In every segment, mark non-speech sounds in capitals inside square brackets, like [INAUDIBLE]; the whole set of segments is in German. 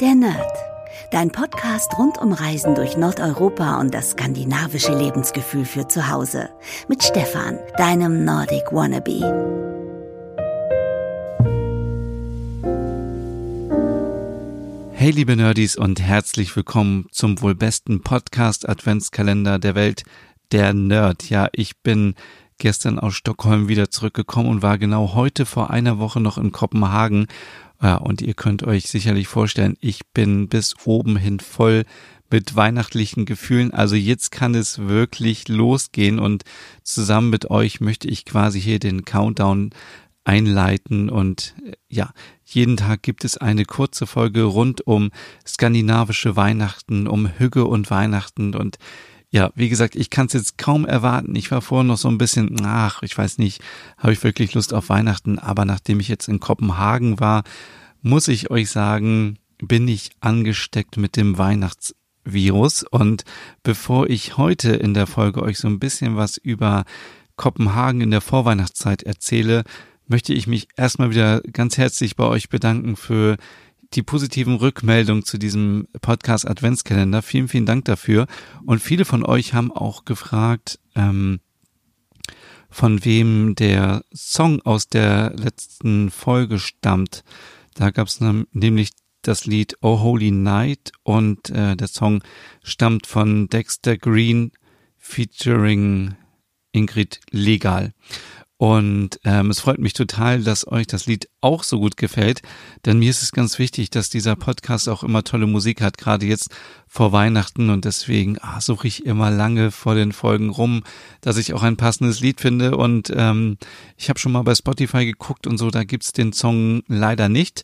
Der Nerd. Dein Podcast rund um Reisen durch Nordeuropa und das skandinavische Lebensgefühl für zu Hause. Mit Stefan, deinem Nordic Wannabe. Hey liebe Nerdies und herzlich willkommen zum wohl besten Podcast Adventskalender der Welt, der Nerd. Ja, ich bin gestern aus Stockholm wieder zurückgekommen und war genau heute vor einer Woche noch in Kopenhagen ja, und ihr könnt euch sicherlich vorstellen, ich bin bis oben hin voll mit weihnachtlichen Gefühlen. Also jetzt kann es wirklich losgehen und zusammen mit euch möchte ich quasi hier den Countdown einleiten und äh, ja, jeden Tag gibt es eine kurze Folge rund um skandinavische Weihnachten, um Hügge und Weihnachten und ja, wie gesagt, ich kann es jetzt kaum erwarten. Ich war vorher noch so ein bisschen, ach, ich weiß nicht, habe ich wirklich Lust auf Weihnachten, aber nachdem ich jetzt in Kopenhagen war, muss ich euch sagen, bin ich angesteckt mit dem Weihnachtsvirus. Und bevor ich heute in der Folge euch so ein bisschen was über Kopenhagen in der Vorweihnachtszeit erzähle, möchte ich mich erstmal wieder ganz herzlich bei euch bedanken für die positiven Rückmeldungen zu diesem Podcast Adventskalender. Vielen, vielen Dank dafür. Und viele von euch haben auch gefragt, ähm, von wem der Song aus der letzten Folge stammt. Da gab es nämlich das Lied Oh Holy Night und äh, der Song stammt von Dexter Green featuring Ingrid Legal. Und ähm, es freut mich total, dass euch das Lied auch so gut gefällt, denn mir ist es ganz wichtig, dass dieser Podcast auch immer tolle Musik hat, gerade jetzt vor Weihnachten. Und deswegen ah, suche ich immer lange vor den Folgen rum, dass ich auch ein passendes Lied finde. Und ähm, ich habe schon mal bei Spotify geguckt und so, da gibt's den Song leider nicht,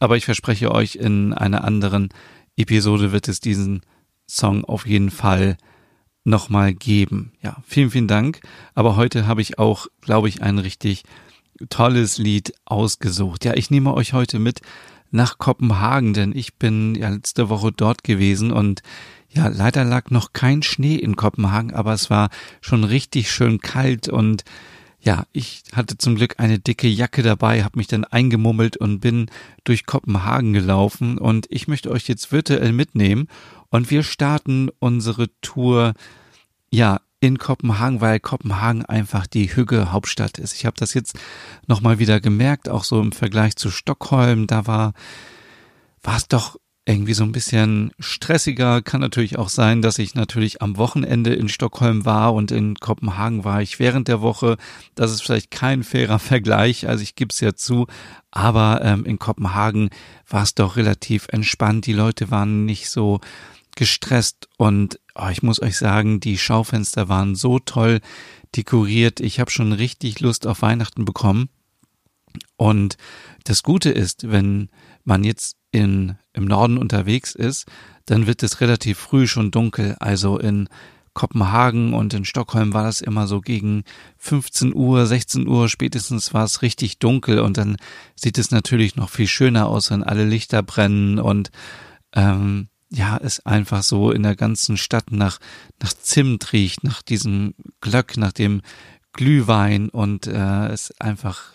aber ich verspreche euch, in einer anderen Episode wird es diesen Song auf jeden Fall nochmal geben. Ja, vielen, vielen Dank. Aber heute habe ich auch, glaube ich, ein richtig tolles Lied ausgesucht. Ja, ich nehme euch heute mit nach Kopenhagen, denn ich bin ja letzte Woche dort gewesen und ja, leider lag noch kein Schnee in Kopenhagen, aber es war schon richtig schön kalt und ja, ich hatte zum Glück eine dicke Jacke dabei, habe mich dann eingemummelt und bin durch Kopenhagen gelaufen und ich möchte euch jetzt virtuell mitnehmen und wir starten unsere Tour ja in Kopenhagen, weil Kopenhagen einfach die Hügge Hauptstadt ist. Ich habe das jetzt nochmal wieder gemerkt, auch so im Vergleich zu Stockholm, da war war es doch irgendwie so ein bisschen stressiger. Kann natürlich auch sein, dass ich natürlich am Wochenende in Stockholm war und in Kopenhagen war ich während der Woche. Das ist vielleicht kein fairer [LAUGHS] Vergleich, also ich gebe es ja zu. Aber ähm, in Kopenhagen war es doch relativ entspannt. Die Leute waren nicht so gestresst und oh, ich muss euch sagen, die Schaufenster waren so toll dekoriert. Ich habe schon richtig Lust auf Weihnachten bekommen. Und das Gute ist, wenn man jetzt in, im Norden unterwegs ist, dann wird es relativ früh schon dunkel. Also in Kopenhagen und in Stockholm war das immer so gegen 15 Uhr, 16 Uhr spätestens war es richtig dunkel und dann sieht es natürlich noch viel schöner aus, wenn alle Lichter brennen und ähm, ja, es einfach so in der ganzen Stadt nach, nach Zimt riecht, nach diesem Glöck, nach dem Glühwein und äh, es einfach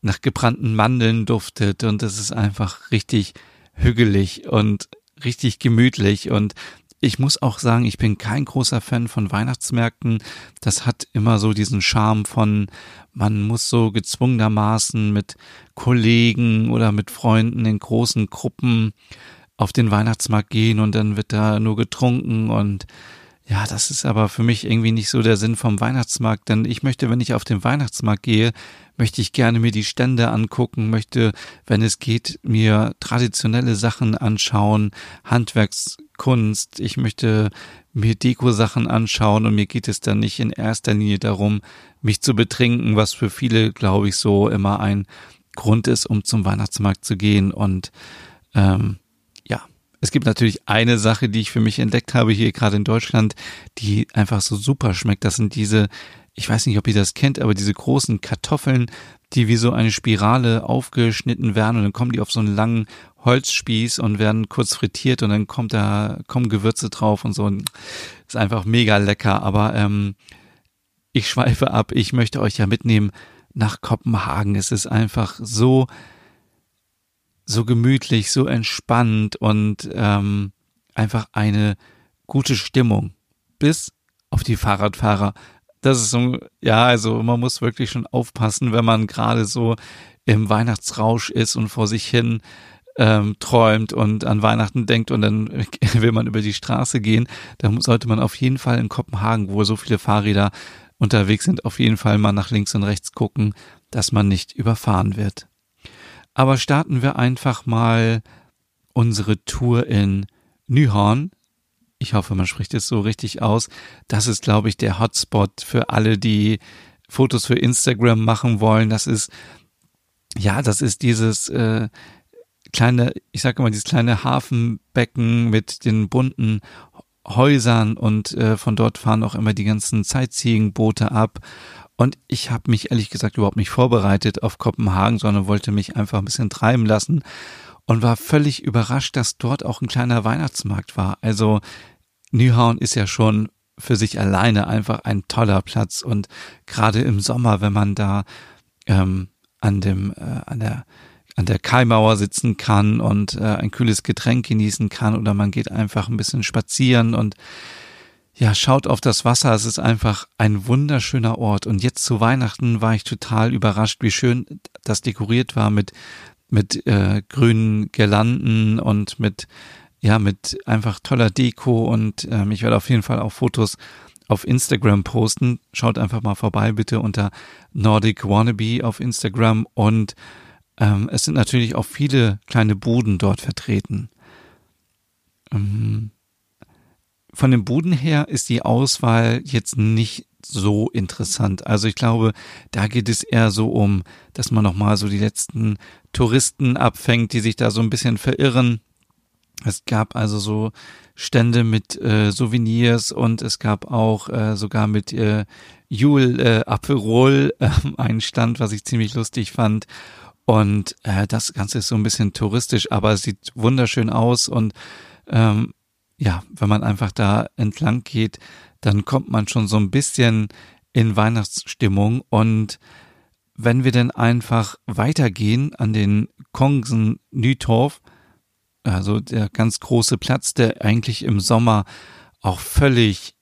nach gebrannten Mandeln duftet und es ist einfach richtig hügelig und richtig gemütlich und ich muss auch sagen, ich bin kein großer Fan von Weihnachtsmärkten. Das hat immer so diesen Charme von, man muss so gezwungenermaßen mit Kollegen oder mit Freunden in großen Gruppen auf den Weihnachtsmarkt gehen und dann wird da nur getrunken und ja, das ist aber für mich irgendwie nicht so der Sinn vom Weihnachtsmarkt, denn ich möchte, wenn ich auf den Weihnachtsmarkt gehe, möchte ich gerne mir die Stände angucken, möchte, wenn es geht, mir traditionelle Sachen anschauen, Handwerkskunst, ich möchte mir Deko-Sachen anschauen und mir geht es dann nicht in erster Linie darum, mich zu betrinken, was für viele, glaube ich, so immer ein Grund ist, um zum Weihnachtsmarkt zu gehen und ähm, es gibt natürlich eine Sache, die ich für mich entdeckt habe hier gerade in Deutschland, die einfach so super schmeckt. Das sind diese, ich weiß nicht, ob ihr das kennt, aber diese großen Kartoffeln, die wie so eine Spirale aufgeschnitten werden und dann kommen die auf so einen langen Holzspieß und werden kurz frittiert und dann kommt da, kommen Gewürze drauf und so. Ist einfach mega lecker. Aber ähm, ich schweife ab. Ich möchte euch ja mitnehmen nach Kopenhagen. Es ist einfach so so gemütlich, so entspannt und ähm, einfach eine gute Stimmung. Bis auf die Fahrradfahrer. Das ist so, ja, also man muss wirklich schon aufpassen, wenn man gerade so im Weihnachtsrausch ist und vor sich hin ähm, träumt und an Weihnachten denkt und dann [LAUGHS] will man über die Straße gehen, dann sollte man auf jeden Fall in Kopenhagen, wo so viele Fahrräder unterwegs sind, auf jeden Fall mal nach links und rechts gucken, dass man nicht überfahren wird. Aber starten wir einfach mal unsere Tour in Nyhorn. Ich hoffe, man spricht es so richtig aus. Das ist, glaube ich, der Hotspot für alle, die Fotos für Instagram machen wollen. Das ist, ja, das ist dieses äh, kleine, ich sage mal, dieses kleine Hafenbecken mit den bunten Häusern und äh, von dort fahren auch immer die ganzen Sightseeing-Boote ab. Und ich habe mich ehrlich gesagt überhaupt nicht vorbereitet auf Kopenhagen, sondern wollte mich einfach ein bisschen treiben lassen und war völlig überrascht, dass dort auch ein kleiner Weihnachtsmarkt war. Also Nyhavn ist ja schon für sich alleine einfach ein toller Platz und gerade im Sommer, wenn man da ähm, an dem äh, an der an der Kaimauer sitzen kann und äh, ein kühles Getränk genießen kann oder man geht einfach ein bisschen spazieren und ja, schaut auf das Wasser. Es ist einfach ein wunderschöner Ort. Und jetzt zu Weihnachten war ich total überrascht, wie schön das dekoriert war mit, mit äh, grünen Girlanden und mit, ja, mit einfach toller Deko. Und ähm, ich werde auf jeden Fall auch Fotos auf Instagram posten. Schaut einfach mal vorbei, bitte unter Nordic Wannabe auf Instagram. Und ähm, es sind natürlich auch viele kleine Buden dort vertreten. Ähm, von den Buden her ist die Auswahl jetzt nicht so interessant. Also ich glaube, da geht es eher so um, dass man nochmal so die letzten Touristen abfängt, die sich da so ein bisschen verirren. Es gab also so Stände mit äh, Souvenirs und es gab auch äh, sogar mit äh, Jule äh, Aperol [LAUGHS] äh, einen Stand, was ich ziemlich lustig fand. Und äh, das Ganze ist so ein bisschen touristisch, aber es sieht wunderschön aus und ähm, ja, wenn man einfach da entlang geht, dann kommt man schon so ein bisschen in Weihnachtsstimmung. Und wenn wir denn einfach weitergehen an den Kongsen Nytorf, also der ganz große Platz, der eigentlich im Sommer auch völlig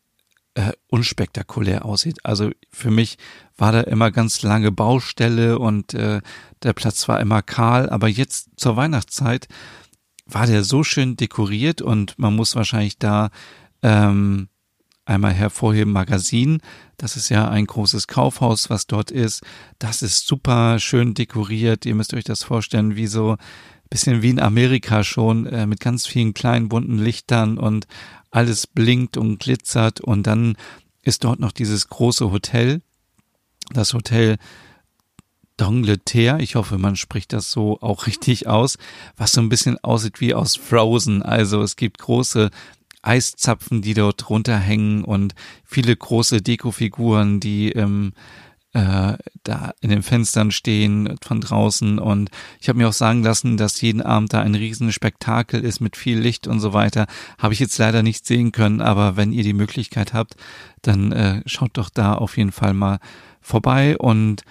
äh, unspektakulär aussieht. Also für mich war da immer ganz lange Baustelle und äh, der Platz war immer kahl, aber jetzt zur Weihnachtszeit war der so schön dekoriert und man muss wahrscheinlich da ähm, einmal hervorheben Magazin. Das ist ja ein großes Kaufhaus, was dort ist. Das ist super schön dekoriert. Ihr müsst euch das vorstellen, wie so bisschen wie in Amerika schon, äh, mit ganz vielen kleinen bunten Lichtern und alles blinkt und glitzert. Und dann ist dort noch dieses große Hotel. Das Hotel D'Angleterre, ich hoffe, man spricht das so auch richtig aus, was so ein bisschen aussieht wie aus Frozen. Also es gibt große Eiszapfen, die dort runterhängen und viele große Dekofiguren, die ähm, äh, da in den Fenstern stehen von draußen. Und ich habe mir auch sagen lassen, dass jeden Abend da ein Riesenspektakel ist mit viel Licht und so weiter. Habe ich jetzt leider nicht sehen können, aber wenn ihr die Möglichkeit habt, dann äh, schaut doch da auf jeden Fall mal vorbei und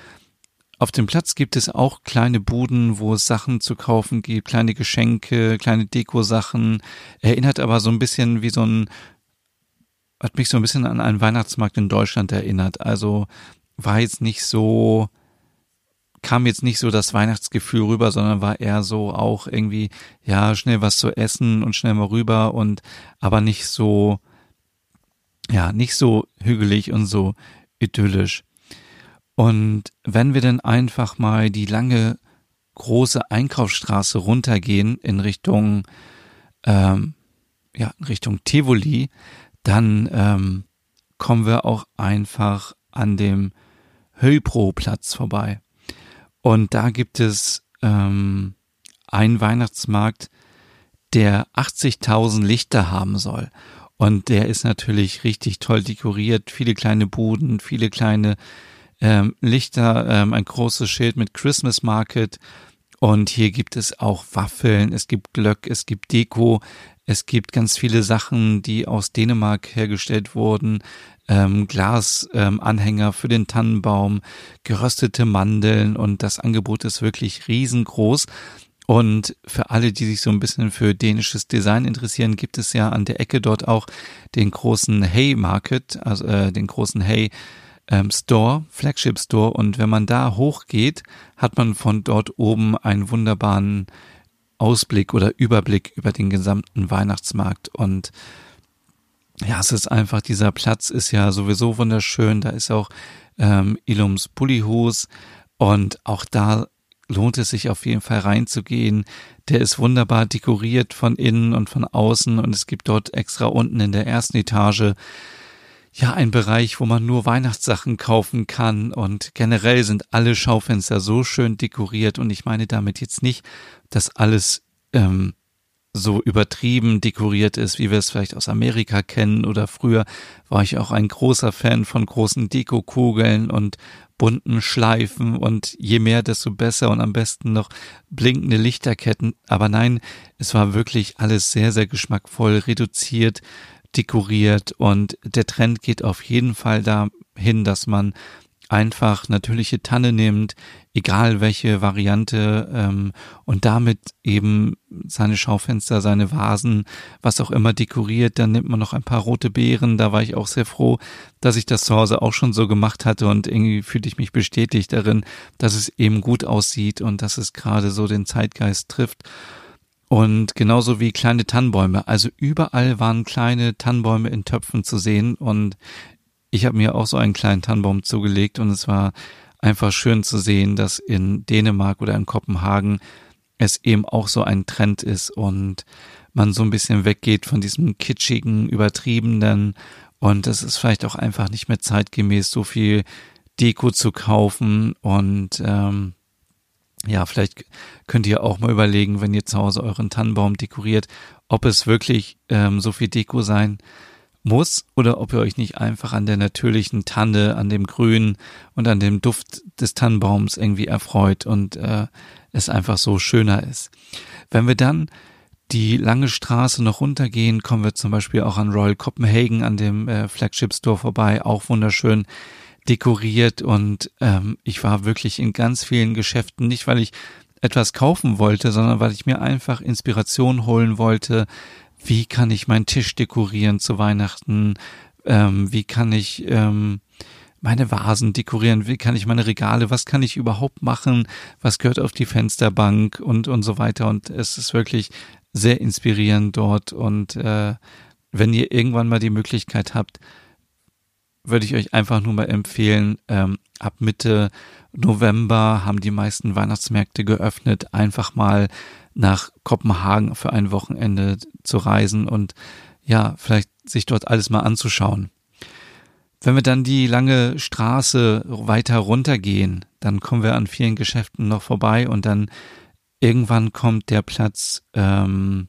auf dem Platz gibt es auch kleine Buden, wo es Sachen zu kaufen gibt, kleine Geschenke, kleine Dekosachen. Erinnert aber so ein bisschen wie so ein, hat mich so ein bisschen an einen Weihnachtsmarkt in Deutschland erinnert. Also war jetzt nicht so, kam jetzt nicht so das Weihnachtsgefühl rüber, sondern war eher so auch irgendwie, ja, schnell was zu essen und schnell mal rüber und aber nicht so, ja, nicht so hügelig und so idyllisch. Und wenn wir dann einfach mal die lange große Einkaufsstraße runtergehen in Richtung ähm, ja in Richtung Tivoli, dann ähm, kommen wir auch einfach an dem Höpro-Platz vorbei. Und da gibt es ähm, einen Weihnachtsmarkt, der 80.000 Lichter haben soll. Und der ist natürlich richtig toll dekoriert, viele kleine Buden, viele kleine ähm, Lichter, ähm, ein großes Schild mit Christmas Market. Und hier gibt es auch Waffeln, es gibt Glöck, es gibt Deko, es gibt ganz viele Sachen, die aus Dänemark hergestellt wurden. Ähm, Glasanhänger ähm, für den Tannenbaum, geröstete Mandeln und das Angebot ist wirklich riesengroß. Und für alle, die sich so ein bisschen für dänisches Design interessieren, gibt es ja an der Ecke dort auch den großen Hay Market, also äh, den großen Hay ähm, Store, Flagship Store. Und wenn man da hochgeht, hat man von dort oben einen wunderbaren Ausblick oder Überblick über den gesamten Weihnachtsmarkt. Und ja, es ist einfach, dieser Platz ist ja sowieso wunderschön. Da ist auch ähm, Ilums Pullyhus und auch da lohnt es sich auf jeden Fall reinzugehen. Der ist wunderbar dekoriert von innen und von außen und es gibt dort extra unten in der ersten Etage ja ein Bereich, wo man nur Weihnachtssachen kaufen kann. Und generell sind alle Schaufenster so schön dekoriert. Und ich meine damit jetzt nicht, dass alles ähm, so übertrieben dekoriert ist, wie wir es vielleicht aus Amerika kennen oder früher war ich auch ein großer Fan von großen Dekokugeln und bunten Schleifen. Und je mehr, desto besser und am besten noch blinkende Lichterketten. Aber nein, es war wirklich alles sehr, sehr geschmackvoll, reduziert, dekoriert und der Trend geht auf jeden Fall dahin, dass man einfach natürliche Tanne nimmt, egal welche Variante, ähm, und damit eben seine Schaufenster, seine Vasen, was auch immer dekoriert. Dann nimmt man noch ein paar rote Beeren. Da war ich auch sehr froh, dass ich das zu Hause auch schon so gemacht hatte und irgendwie fühlte ich mich bestätigt darin, dass es eben gut aussieht und dass es gerade so den Zeitgeist trifft. Und genauso wie kleine Tannenbäume. Also überall waren kleine Tannenbäume in Töpfen zu sehen. Und ich habe mir auch so einen kleinen Tannenbaum zugelegt. Und es war einfach schön zu sehen, dass in Dänemark oder in Kopenhagen es eben auch so ein Trend ist und man so ein bisschen weggeht von diesem kitschigen, übertriebenen. Und es ist vielleicht auch einfach nicht mehr zeitgemäß, so viel Deko zu kaufen. Und ähm, ja, vielleicht könnt ihr auch mal überlegen, wenn ihr zu Hause euren Tannenbaum dekoriert, ob es wirklich ähm, so viel Deko sein muss oder ob ihr euch nicht einfach an der natürlichen Tanne, an dem Grün und an dem Duft des Tannenbaums irgendwie erfreut und äh, es einfach so schöner ist. Wenn wir dann die lange Straße noch runtergehen, kommen wir zum Beispiel auch an Royal Copenhagen, an dem äh, Flagship Store vorbei, auch wunderschön dekoriert und ähm, ich war wirklich in ganz vielen Geschäften, nicht weil ich etwas kaufen wollte, sondern weil ich mir einfach Inspiration holen wollte, wie kann ich meinen Tisch dekorieren zu Weihnachten, ähm, wie kann ich ähm, meine Vasen dekorieren, wie kann ich meine Regale, was kann ich überhaupt machen, was gehört auf die Fensterbank? Und und so weiter. Und es ist wirklich sehr inspirierend dort. Und äh, wenn ihr irgendwann mal die Möglichkeit habt, würde ich euch einfach nur mal empfehlen, ähm, ab Mitte November haben die meisten Weihnachtsmärkte geöffnet, einfach mal nach Kopenhagen für ein Wochenende zu reisen und ja, vielleicht sich dort alles mal anzuschauen. Wenn wir dann die lange Straße weiter runtergehen, dann kommen wir an vielen Geschäften noch vorbei und dann irgendwann kommt der Platz ähm,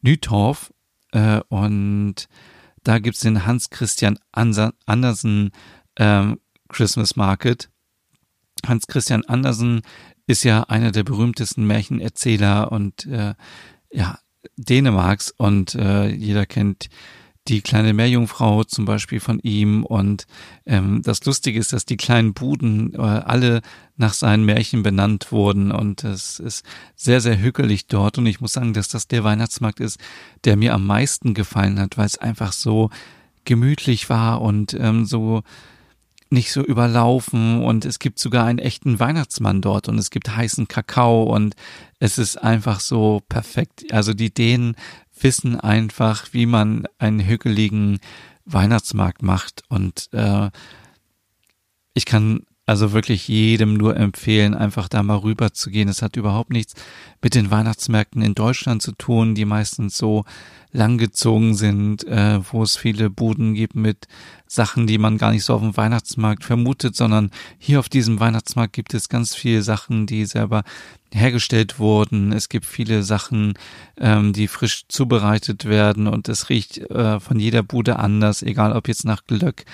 Nütorf äh, und da gibt's den Hans Christian Andersen ähm, Christmas Market. Hans Christian Andersen ist ja einer der berühmtesten Märchenerzähler und äh, ja, Dänemarks und äh, jeder kennt die kleine Meerjungfrau zum Beispiel von ihm. Und ähm, das Lustige ist, dass die kleinen Buden äh, alle nach seinen Märchen benannt wurden. Und es ist sehr, sehr hügelig dort. Und ich muss sagen, dass das der Weihnachtsmarkt ist, der mir am meisten gefallen hat, weil es einfach so gemütlich war und ähm, so nicht so überlaufen. Und es gibt sogar einen echten Weihnachtsmann dort. Und es gibt heißen Kakao. Und es ist einfach so perfekt. Also die Dänen wissen einfach, wie man einen hügeligen Weihnachtsmarkt macht und äh, ich kann also wirklich jedem nur empfehlen, einfach da mal rüber zu gehen. Es hat überhaupt nichts mit den Weihnachtsmärkten in Deutschland zu tun, die meistens so langgezogen sind, äh, wo es viele Buden gibt mit Sachen, die man gar nicht so auf dem Weihnachtsmarkt vermutet, sondern hier auf diesem Weihnachtsmarkt gibt es ganz viele Sachen, die selber hergestellt wurden. Es gibt viele Sachen, ähm, die frisch zubereitet werden und es riecht äh, von jeder Bude anders, egal ob jetzt nach Glöck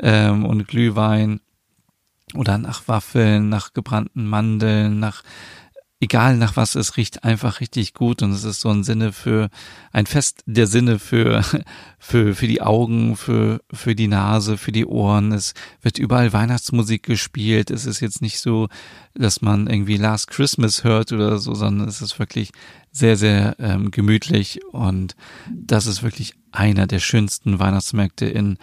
ähm, und Glühwein oder nach Waffeln, nach gebrannten Mandeln, nach egal nach was es riecht, einfach richtig gut und es ist so ein Sinne für ein Fest der Sinne für [LAUGHS] für für die Augen, für für die Nase, für die Ohren. Es wird überall Weihnachtsmusik gespielt. Es ist jetzt nicht so, dass man irgendwie Last Christmas hört oder so, sondern es ist wirklich sehr sehr ähm, gemütlich und das ist wirklich einer der schönsten Weihnachtsmärkte in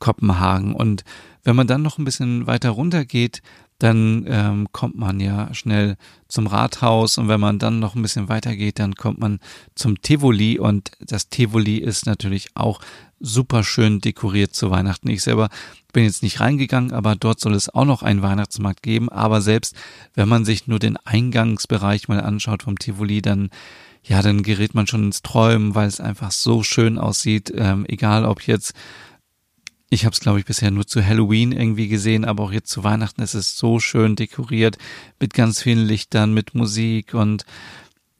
Kopenhagen und wenn man dann noch ein bisschen weiter runter geht, dann ähm, kommt man ja schnell zum Rathaus und wenn man dann noch ein bisschen weiter geht, dann kommt man zum Tivoli und das Tivoli ist natürlich auch super schön dekoriert zu Weihnachten. Ich selber bin jetzt nicht reingegangen, aber dort soll es auch noch einen Weihnachtsmarkt geben. Aber selbst wenn man sich nur den Eingangsbereich mal anschaut vom Tivoli, dann ja, dann gerät man schon ins Träumen, weil es einfach so schön aussieht. Ähm, egal ob jetzt ich habe es, glaube ich, bisher nur zu Halloween irgendwie gesehen, aber auch jetzt zu Weihnachten ist es so schön dekoriert mit ganz vielen Lichtern, mit Musik und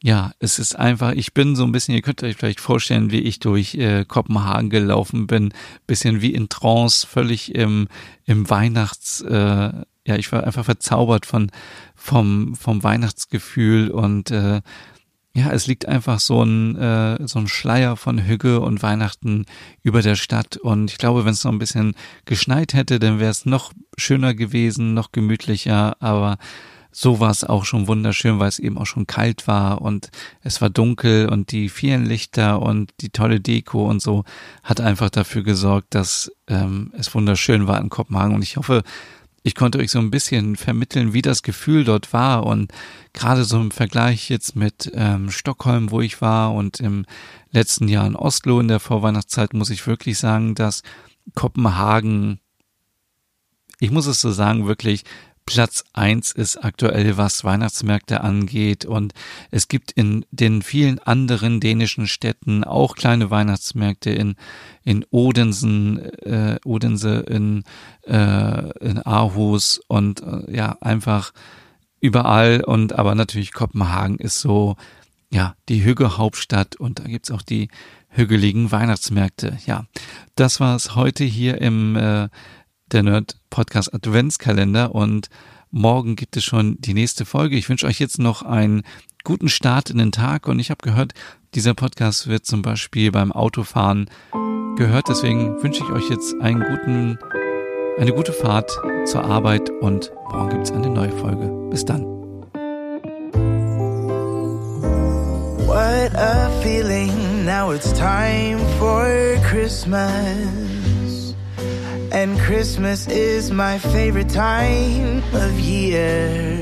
ja, es ist einfach, ich bin so ein bisschen, ihr könnt euch vielleicht vorstellen, wie ich durch äh, Kopenhagen gelaufen bin, bisschen wie in Trance, völlig im, im Weihnachts, äh, ja, ich war einfach verzaubert von vom vom Weihnachtsgefühl und äh, ja, es liegt einfach so ein, äh, so ein Schleier von Hügge und Weihnachten über der Stadt. Und ich glaube, wenn es noch ein bisschen geschneit hätte, dann wäre es noch schöner gewesen, noch gemütlicher. Aber so war es auch schon wunderschön, weil es eben auch schon kalt war und es war dunkel und die vielen Lichter und die tolle Deko und so hat einfach dafür gesorgt, dass ähm, es wunderschön war in Kopenhagen. Und ich hoffe, ich konnte euch so ein bisschen vermitteln, wie das Gefühl dort war. Und gerade so im Vergleich jetzt mit ähm, Stockholm, wo ich war und im letzten Jahr in Oslo in der Vorweihnachtszeit muss ich wirklich sagen, dass Kopenhagen, ich muss es so sagen, wirklich Platz eins ist aktuell, was Weihnachtsmärkte angeht. Und es gibt in den vielen anderen dänischen Städten auch kleine Weihnachtsmärkte in, in Odensen, äh, Odense, in, äh, in Aarhus und äh, ja, einfach überall. Und aber natürlich Kopenhagen ist so, ja, die Hügge-Hauptstadt und da gibt's auch die hügeligen Weihnachtsmärkte. Ja, das war's heute hier im äh, der Nerd Podcast Adventskalender und morgen gibt es schon die nächste Folge. Ich wünsche euch jetzt noch einen guten Start in den Tag und ich habe gehört, dieser Podcast wird zum Beispiel beim Autofahren gehört. Deswegen wünsche ich euch jetzt einen guten, eine gute Fahrt zur Arbeit und morgen gibt es eine neue Folge. Bis dann. What a feeling, now it's time for Christmas. And Christmas is my favorite time of year.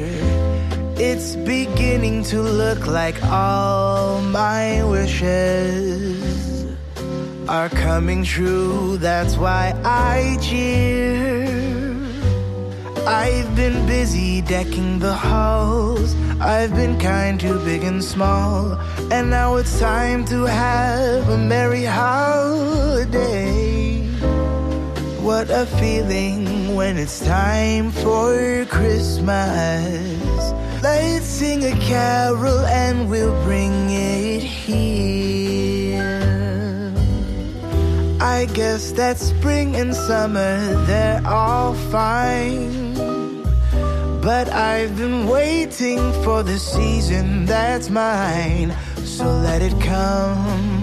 It's beginning to look like all my wishes are coming true. That's why I cheer. I've been busy decking the halls. I've been kind to big and small. And now it's time to have a merry holiday. What a feeling when it's time for Christmas. Let's sing a carol and we'll bring it here. I guess that spring and summer, they're all fine. But I've been waiting for the season that's mine. So let it come.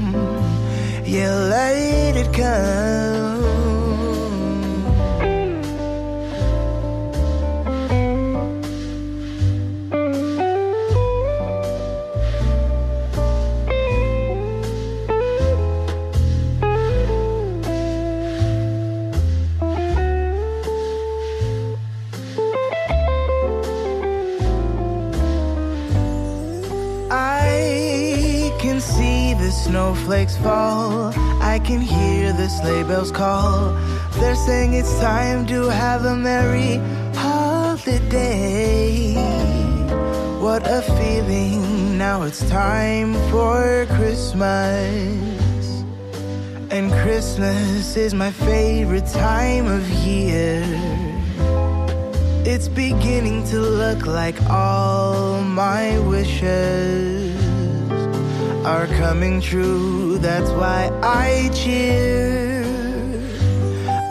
What a feeling, now it's time for Christmas. And Christmas is my favorite time of year. It's beginning to look like all my wishes are coming true. That's why I cheer.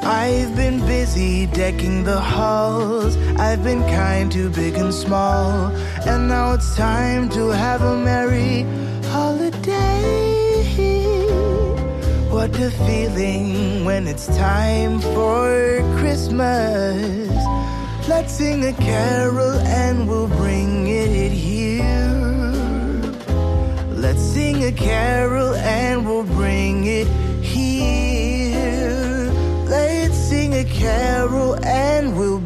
I've been busy decking the halls. I've been kind to big and small. And now it's time to have a merry holiday. What a feeling when it's time for Christmas. Let's sing a carol and we'll bring it here. Let's sing a carol and we'll bring it Carol and we'll